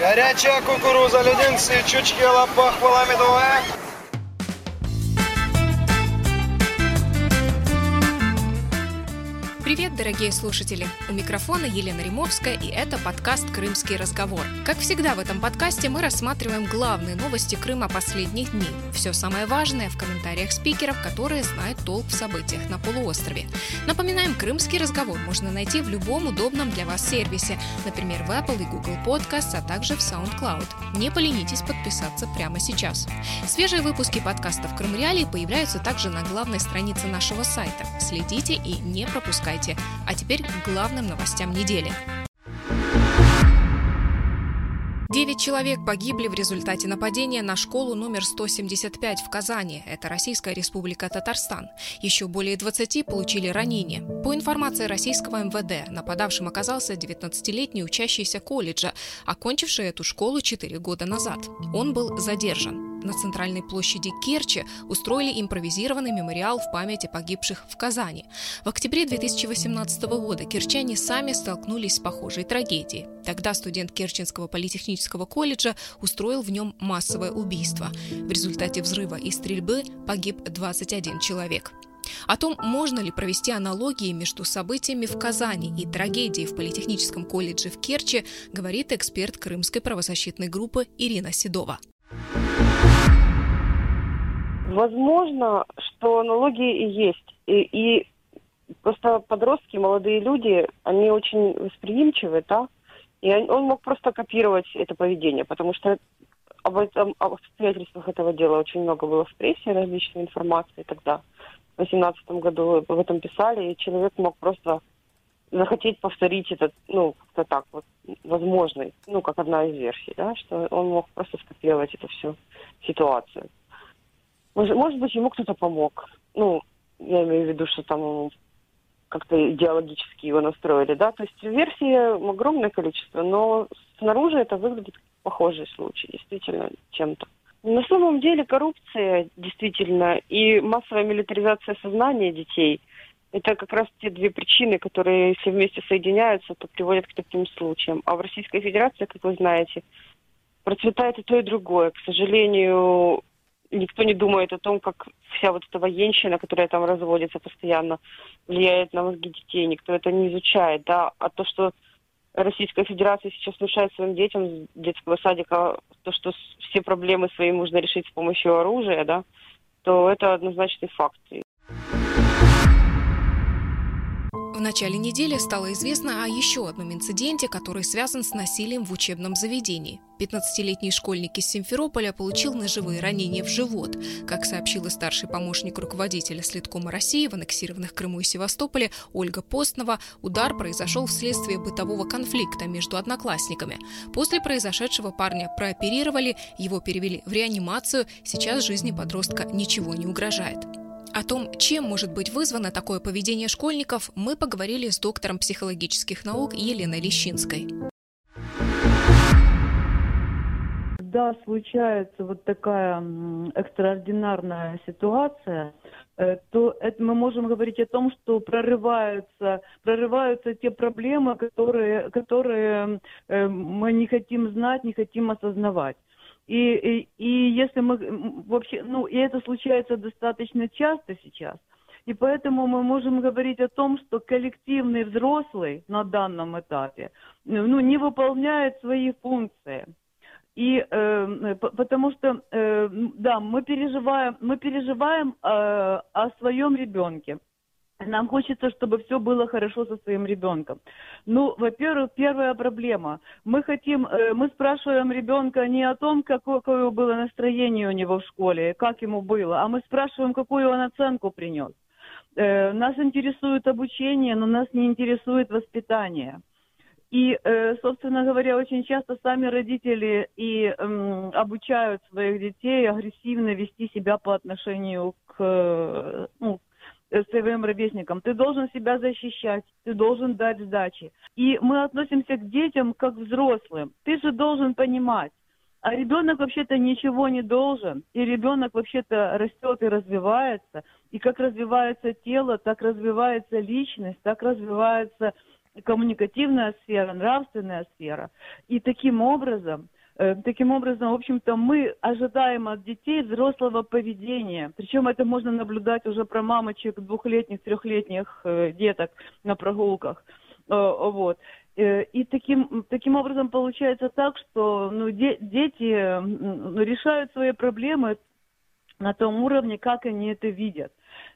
Горячая кукуруза, леденцы, чучки, лапах, медовая. Привет, дорогие слушатели! У микрофона Елена Римовская, и это подкаст «Крымский разговор». Как всегда в этом подкасте мы рассматриваем главные новости Крыма последних дней. Все самое важное в комментариях спикеров, которые знают толк в событиях на полуострове. Напоминаем, «Крымский разговор» можно найти в любом удобном для вас сервисе, например, в Apple и Google Podcasts, а также в SoundCloud. Не поленитесь подписаться прямо сейчас. Свежие выпуски подкастов «Крым Реалии» появляются также на главной странице нашего сайта. Следите и не пропускайте сайте. А теперь к главным новостям недели. Девять человек погибли в результате нападения на школу номер 175 в Казани. Это Российская Республика Татарстан. Еще более 20 получили ранения. По информации российского МВД, нападавшим оказался 19-летний учащийся колледжа, окончивший эту школу 4 года назад. Он был задержан на центральной площади Керчи устроили импровизированный мемориал в памяти погибших в Казани. В октябре 2018 года керчане сами столкнулись с похожей трагедией. Тогда студент Керченского политехнического колледжа устроил в нем массовое убийство. В результате взрыва и стрельбы погиб 21 человек. О том, можно ли провести аналогии между событиями в Казани и трагедией в Политехническом колледже в Керчи, говорит эксперт Крымской правозащитной группы Ирина Седова. Возможно, что аналогии и есть. И, и просто подростки, молодые люди, они очень восприимчивы, да, и он, мог просто копировать это поведение, потому что об, этом, об обстоятельствах этого дела очень много было в прессе, различной информации тогда. В 2018 году об этом писали, и человек мог просто захотеть повторить этот, ну, как-то так вот, возможный, ну, как одна из версий, да, что он мог просто скопировать эту всю ситуацию. Может, может быть, ему кто-то помог. Ну, я имею в виду, что там как-то идеологически его настроили, да. То есть версий огромное количество, но снаружи это выглядит похожий случай, действительно, чем-то. На самом деле коррупция, действительно, и массовая милитаризация сознания детей – это как раз те две причины, которые, если вместе соединяются, то приводят к таким случаям. А в Российской Федерации, как вы знаете, процветает и то, и другое. К сожалению, никто не думает о том, как вся вот эта военщина, которая там разводится постоянно, влияет на мозги детей. Никто это не изучает, да. А то, что Российская Федерация сейчас внушает своим детям с детского садика то, что все проблемы свои можно решить с помощью оружия, да, то это однозначный факт. Начале недели стало известно о еще одном инциденте, который связан с насилием в учебном заведении. 15-летний школьник из Симферополя получил ножевые ранения в живот. Как сообщила старший помощник руководителя Следкома России в аннексированных Крыму и Севастополе Ольга Постнова, удар произошел вследствие бытового конфликта между одноклассниками. После произошедшего парня прооперировали, его перевели в реанимацию, сейчас жизни подростка ничего не угрожает. О том, чем может быть вызвано такое поведение школьников, мы поговорили с доктором психологических наук Еленой Лещинской. Когда случается вот такая экстраординарная ситуация, э, то это мы можем говорить о том, что прорываются, прорываются те проблемы, которые, которые э, мы не хотим знать, не хотим осознавать. И, и, и если мы вообще, ну, и это случается достаточно часто сейчас, и поэтому мы можем говорить о том, что коллективный взрослый на данном этапе, ну, не выполняет свои функции. И э, потому что, э, да, мы переживаем, мы переживаем э, о своем ребенке. Нам хочется, чтобы все было хорошо со своим ребенком. Ну, во-первых, первая проблема. Мы хотим, э, мы спрашиваем ребенка не о том, какое, было настроение у него в школе, как ему было, а мы спрашиваем, какую он оценку принес. Э, нас интересует обучение, но нас не интересует воспитание. И, э, собственно говоря, очень часто сами родители и обучают своих детей агрессивно вести себя по отношению к, ну, своим ровесникам. Ты должен себя защищать, ты должен дать сдачи. И мы относимся к детям как к взрослым. Ты же должен понимать. А ребенок вообще-то ничего не должен. И ребенок вообще-то растет и развивается. И как развивается тело, так развивается личность, так развивается коммуникативная сфера, нравственная сфера. И таким образом Э, таким образом, в общем-то, мы ожидаем от детей взрослого поведения. Причем это можно наблюдать уже про мамочек двухлетних, трехлетних э, деток на прогулках. Э, вот. И таким, таким образом получается так, что ну, де, дети решают свои проблемы на том уровне, как они это видят.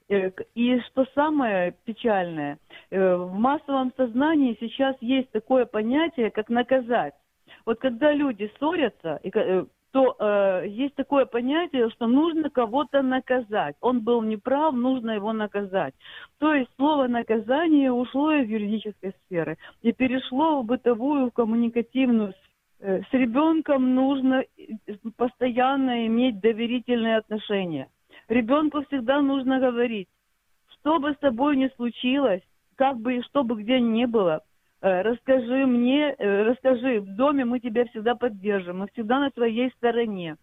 И что самое печальное, в массовом сознании сейчас есть такое понятие, как наказать. Вот когда люди ссорятся, э, то э, есть такое понятие, что нужно кого-то наказать. Он был неправ, нужно его наказать. То есть слово наказание ушло из юридической сферы и перешло в бытовую, в коммуникативную сферу. Э, с ребенком нужно э, постоянно иметь доверительные отношения. Ребенку всегда нужно говорить, что бы с тобой ни случилось, как бы и что бы где ни было, расскажи мне, э, расскажи, в доме мы тебя всегда поддержим, мы всегда на твоей стороне.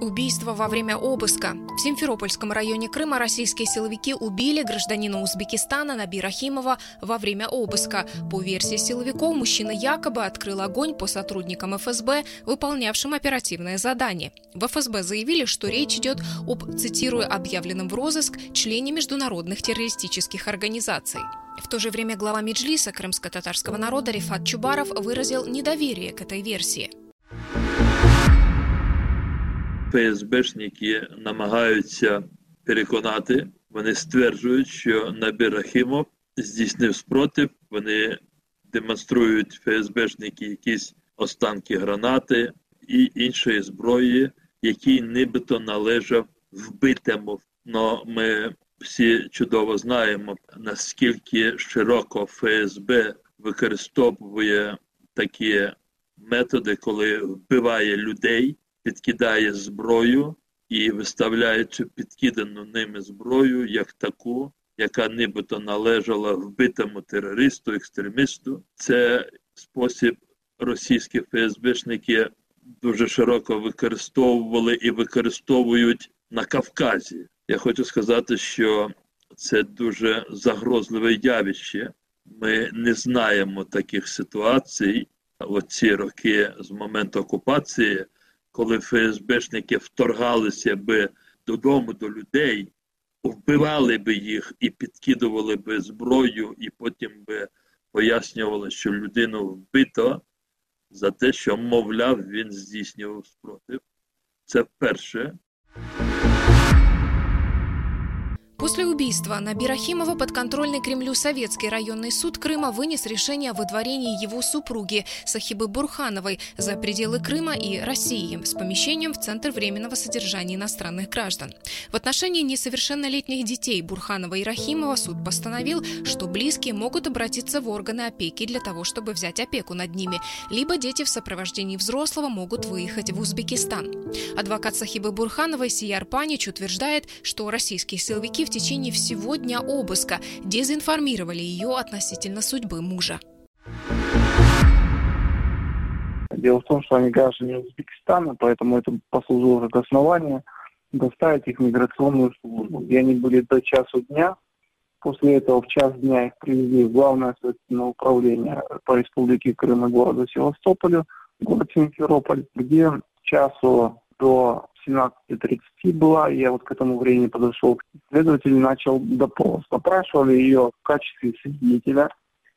Убийство во время обыска. В Симферопольском районе Крыма российские силовики убили гражданина Узбекистана Набира Химова во время обыска. По версии силовиков, мужчина якобы открыл огонь по сотрудникам ФСБ, выполнявшим оперативное задание. В ФСБ заявили, что речь идет об, цитирую, объявленном в розыск члене международных террористических организаций. В то же время глава Меджлиса крымско-татарского народа Рифат Чубаров выразил недоверие к этой версии. ФСБшники намагаються переконати. Вони стверджують, що Набір Рахімов здійснив спротив. Вони демонструють ФСБшники якісь останки гранати і іншої зброї, який нібито належав вбитому. Но ми всі чудово знаємо, наскільки широко ФСБ використовує такі методи, коли вбиває людей підкидає зброю і виставляє цю підкидану ними зброю як таку, яка нібито належала вбитому терористу, екстремісту. Це спосіб російські ФСБшники дуже широко використовували і використовують на Кавказі. Я хочу сказати, що це дуже загрозливе явище. Ми не знаємо таких ситуацій. Оці роки з моменту окупації коли ФСБшники вторгалися би додому до людей, вбивали би їх і підкидували би зброю, і потім би пояснювали, що людину вбито за те, що, мовляв, він здійснював спротив. Це перше. После убийства Набира Химова подконтрольный Кремлю Советский районный суд Крыма вынес решение о выдворении его супруги Сахибы Бурхановой за пределы Крыма и России с помещением в Центр временного содержания иностранных граждан. В отношении несовершеннолетних детей Бурханова и Рахимова суд постановил, что близкие могут обратиться в органы опеки для того, чтобы взять опеку над ними, либо дети в сопровождении взрослого могут выехать в Узбекистан. Адвокат Сахибы Бурхановой Сияр Панич утверждает, что российские силовики в течение всего дня обыска дезинформировали ее относительно судьбы мужа. Дело в том, что они граждане Узбекистана, поэтому это послужило как основание доставить их в миграционную службу. И они были до часу дня. После этого в час дня их привезли в Главное следственное управление по Республике Крым и города Севастополю, город Симферополь, где часу до 17.30 была, я вот к этому времени подошел. Следователь начал допрос. Опрашивали ее в качестве свидетеля.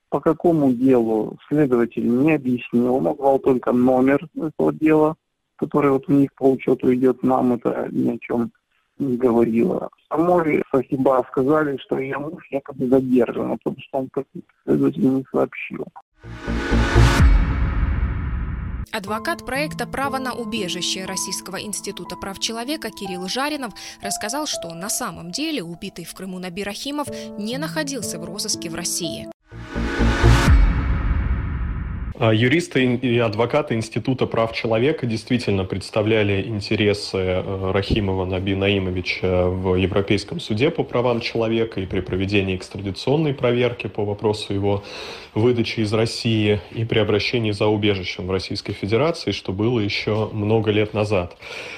По какому делу следователь не объяснил, он назвал только номер этого дела, который вот у них по учету идет, нам это ни о чем не говорила. Самой Сахиба сказали, что ее муж якобы задержан, потому что он как следователь не сообщил. Адвокат проекта «Право на убежище» Российского института прав человека Кирилл Жаринов рассказал, что на самом деле убитый в Крыму Набир Ахимов не находился в розыске в России. А юристы и адвокаты Института прав человека действительно представляли интересы э, Рахимова Наби Наимовича в Европейском суде по правам человека и при проведении экстрадиционной проверки по вопросу его выдачи из России и при обращении за убежищем в Российской Федерации, что было еще много лет назад.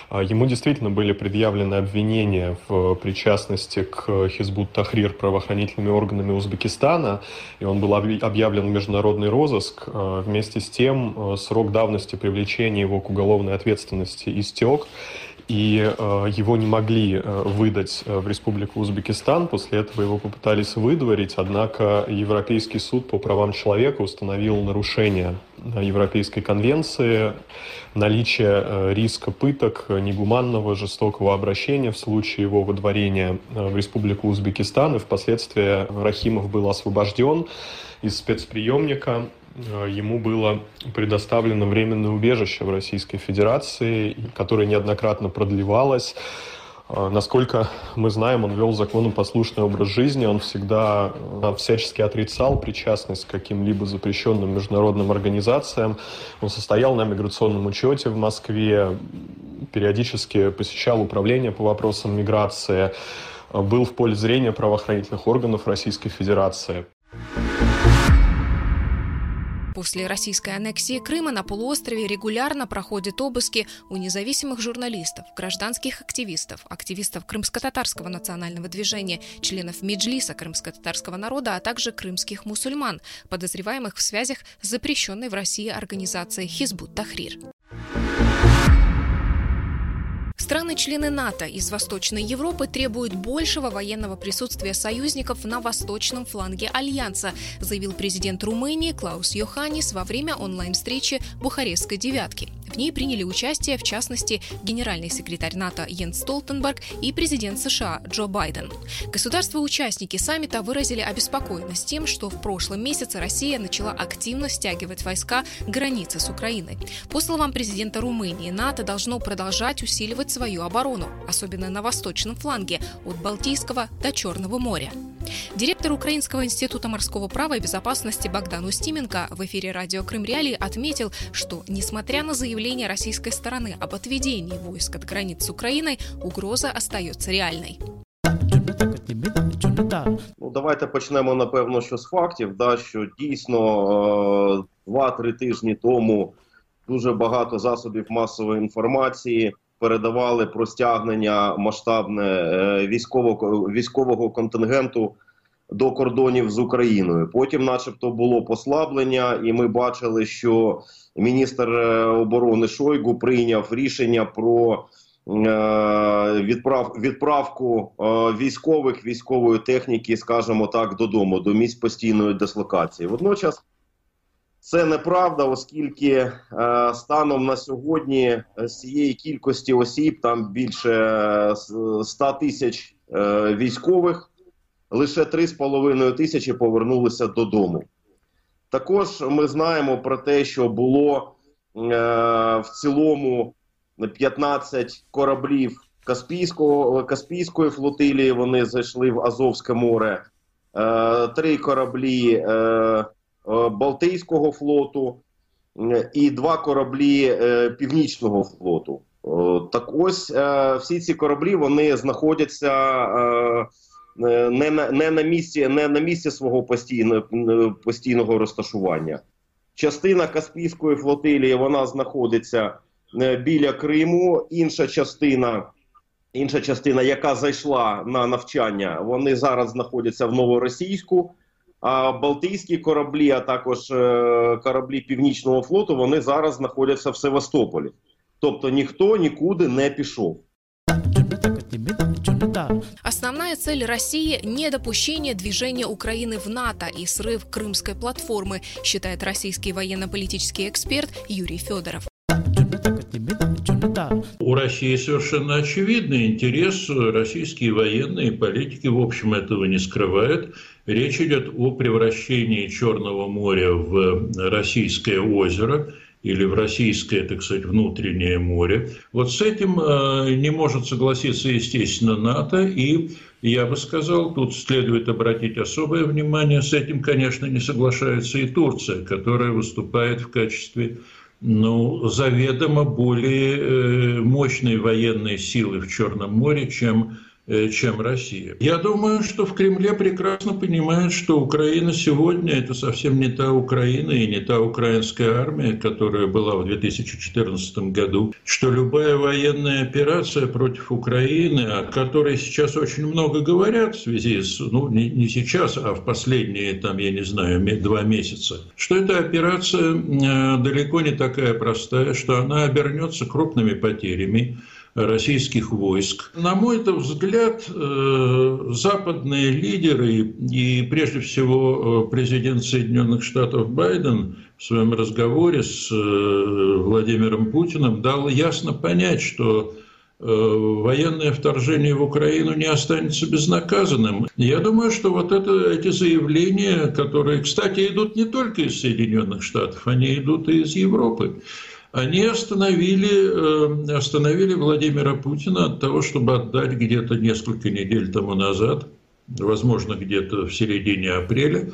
А ему действительно были предъявлены обвинения в причастности к Хизбут Тахрир правоохранительными органами Узбекистана, и он был объявлен в международный розыск. Вместе с тем э, срок давности привлечения его к уголовной ответственности истек, и э, его не могли э, выдать э, в Республику Узбекистан. После этого его попытались выдворить, однако Европейский суд по правам человека установил нарушение э, Европейской конвенции, наличие э, риска пыток, негуманного, жестокого обращения в случае его выдворения в Республику Узбекистан, и впоследствии Рахимов был освобожден из спецприемника ему было предоставлено временное убежище в Российской Федерации, которое неоднократно продлевалось. Э, насколько мы знаем, он вел законопослушный образ жизни, он всегда э, всячески отрицал причастность к каким-либо запрещенным международным организациям. Он состоял на миграционном учете в Москве, периодически посещал управление по вопросам миграции, был в поле зрения правоохранительных органов Российской Федерации. После российской аннексии Крыма на полуострове регулярно проходят обыски у независимых журналистов, гражданских активистов, активистов крымско-татарского национального движения, членов Меджлиса крымско-татарского народа, а также крымских мусульман, подозреваемых в связях с запрещенной в России организацией Хизбут Тахрир. Страны-члены НАТО из Восточной Европы требуют большего военного присутствия союзников на восточном фланге Альянса, заявил президент Румынии Клаус Йоханнис во время онлайн-встречи Бухарестской девятки. В ней приняли участие, в частности, генеральный секретарь НАТО Йенс Столтенберг и президент США Джо Байден. Государства-участники саммита выразили обеспокоенность тем, что в прошлом месяце Россия начала активно стягивать войска к границе с Украиной. По словам президента Румынии, НАТО должно продолжать усиливать свою оборону, особенно на восточном фланге, от Балтийского до Черного моря. Директор Украинского института морского права и безопасности Богдан Устименко в эфире радио Крым Реалии отметил, что, несмотря на заявление российской стороны об отведении войск от границ с Украиной, угроза остается реальной. Ну, Давайте почнемо напевно, що з фактів, да, що дійсно 2-3 тижні тому дуже багато засобів масової інформації передавали про стягнення масштабне е, військового військового контингенту до кордонів з Україною. Потім, начебто, було послаблення, і ми бачили, що міністр е, оборони Шойгу прийняв рішення про е, відправ відправку військових військової техніки, скажімо так, додому до місць постійної дислокації. Водночас. Це неправда, оскільки е, станом на сьогодні з цієї кількості осіб, там більше 100 тисяч е, військових, лише 3,5 тисячі повернулися додому. Також ми знаємо про те, що було е, в цілому 15 кораблів Каспійського Каспійської флотилії. Вони зайшли в Азовське море, е, три кораблі. Е, Е, Балтійського флоту і два кораблі е, Північного флоту. Е, так ось всі ці кораблі вони знаходяться не на не на місці не на місці свого постійного постійного розташування. Частина Каспійської флотилії вона знаходиться біля Криму. Інша частина, інша частина, яка зайшла на навчання, вони зараз знаходяться в Новоросійську. А Балтійські кораблі, а також е, кораблі Північного флоту, вони зараз знаходяться в Севастополі. Тобто ніхто нікуди не пішов. Основная цель России – недопущение движения Украины в НАТО и срыв крымской платформы, считает российский военно-политический эксперт Юрий Федоров. У России совершенно очевидный интерес. Российские военные политики, в общем, этого не скрывают. Речь идет о превращении Черного моря в российское озеро или в российское, так сказать, внутреннее море. Вот с этим э, не может согласиться, естественно, НАТО, и я бы сказал, тут следует обратить особое внимание, с этим, конечно, не соглашается и Турция, которая выступает в качестве ну, заведомо более э, мощной военной силы в Черном море, чем чем Россия. Я думаю, что в Кремле прекрасно понимают, что Украина сегодня – это совсем не та Украина и не та украинская армия, которая была в 2014 году, что любая военная операция против Украины, о которой сейчас очень много говорят в связи с, ну, не, не сейчас, а в последние, там, я не знаю, два месяца, что эта операция э, далеко не такая простая, что она обернется крупными потерями, российских войск. На мой взгляд, э, западные лидеры и прежде всего э, президент Соединенных Штатов Байден в своем разговоре с э, Владимиром Путиным дал ясно понять, что военное вторжение в Украину не останется безнаказанным. Я думаю, что вот это, эти заявления, которые, кстати, идут не только из Соединенных Штатов, они идут и из Европы они остановили, э, остановили Владимира Путина от того, чтобы отдать где-то несколько недель тому назад, возможно, где-то в середине апреля,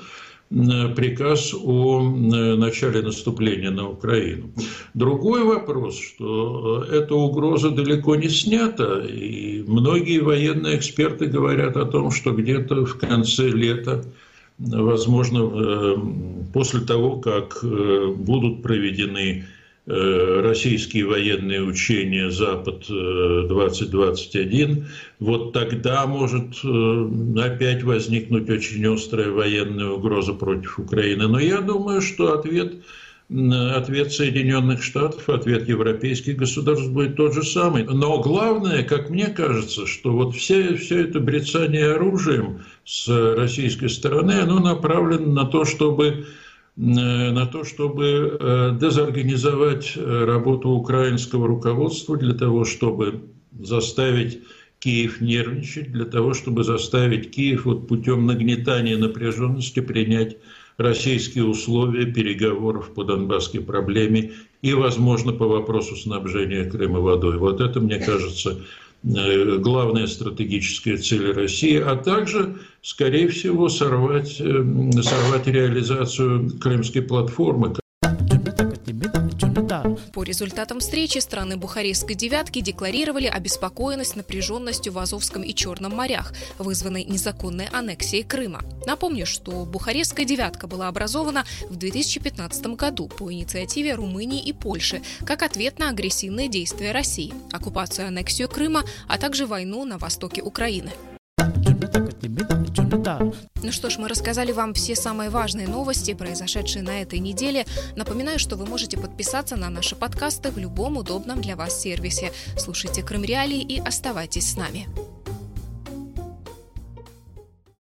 приказ о начале наступления на Украину. Другой вопрос, что эта угроза далеко не снята, и многие военные эксперты говорят о том, что где-то в конце лета возможно, э, после того, как э, будут проведены Э, российские военные учения «Запад-2021», э, вот тогда может э, опять возникнуть очень острая военная угроза против Украины. Но я думаю, что ответ, ответ Соединенных Штатов, ответ европейских государств будет тот же самый. Но главное, как мне кажется, что вот все, все это брецание оружием с российской стороны, оно направлено на то, чтобы Э, на то, чтобы э, дезорганизовать э, работу украинского руководства для того, чтобы заставить Киев нервничать, для того, чтобы заставить Киев вот путем нагнетания напряженности принять российские условия переговоров по донбасской проблеме и, возможно, по вопросу снабжения Крыма водой. Вот это, мне кажется, Э, главная стратегическая цель России, а также, скорее всего, сорвать, э, сорвать реализацию крымской платформы, по результатам встречи страны Бухарестской девятки декларировали обеспокоенность напряженностью в Азовском и Черном морях, вызванной незаконной аннексией Крыма. Напомню, что Бухарестская девятка была образована в 2015 году по инициативе Румынии и Польши как ответ на агрессивные действия России, оккупацию и аннексию Крыма, а также войну на востоке Украины. Ну что ж, мы рассказали вам все самые важные новости, произошедшие на этой неделе. Напоминаю, что вы можете подписаться на наши подкасты в любом удобном для вас сервисе. Слушайте Крым Реалии и оставайтесь с нами.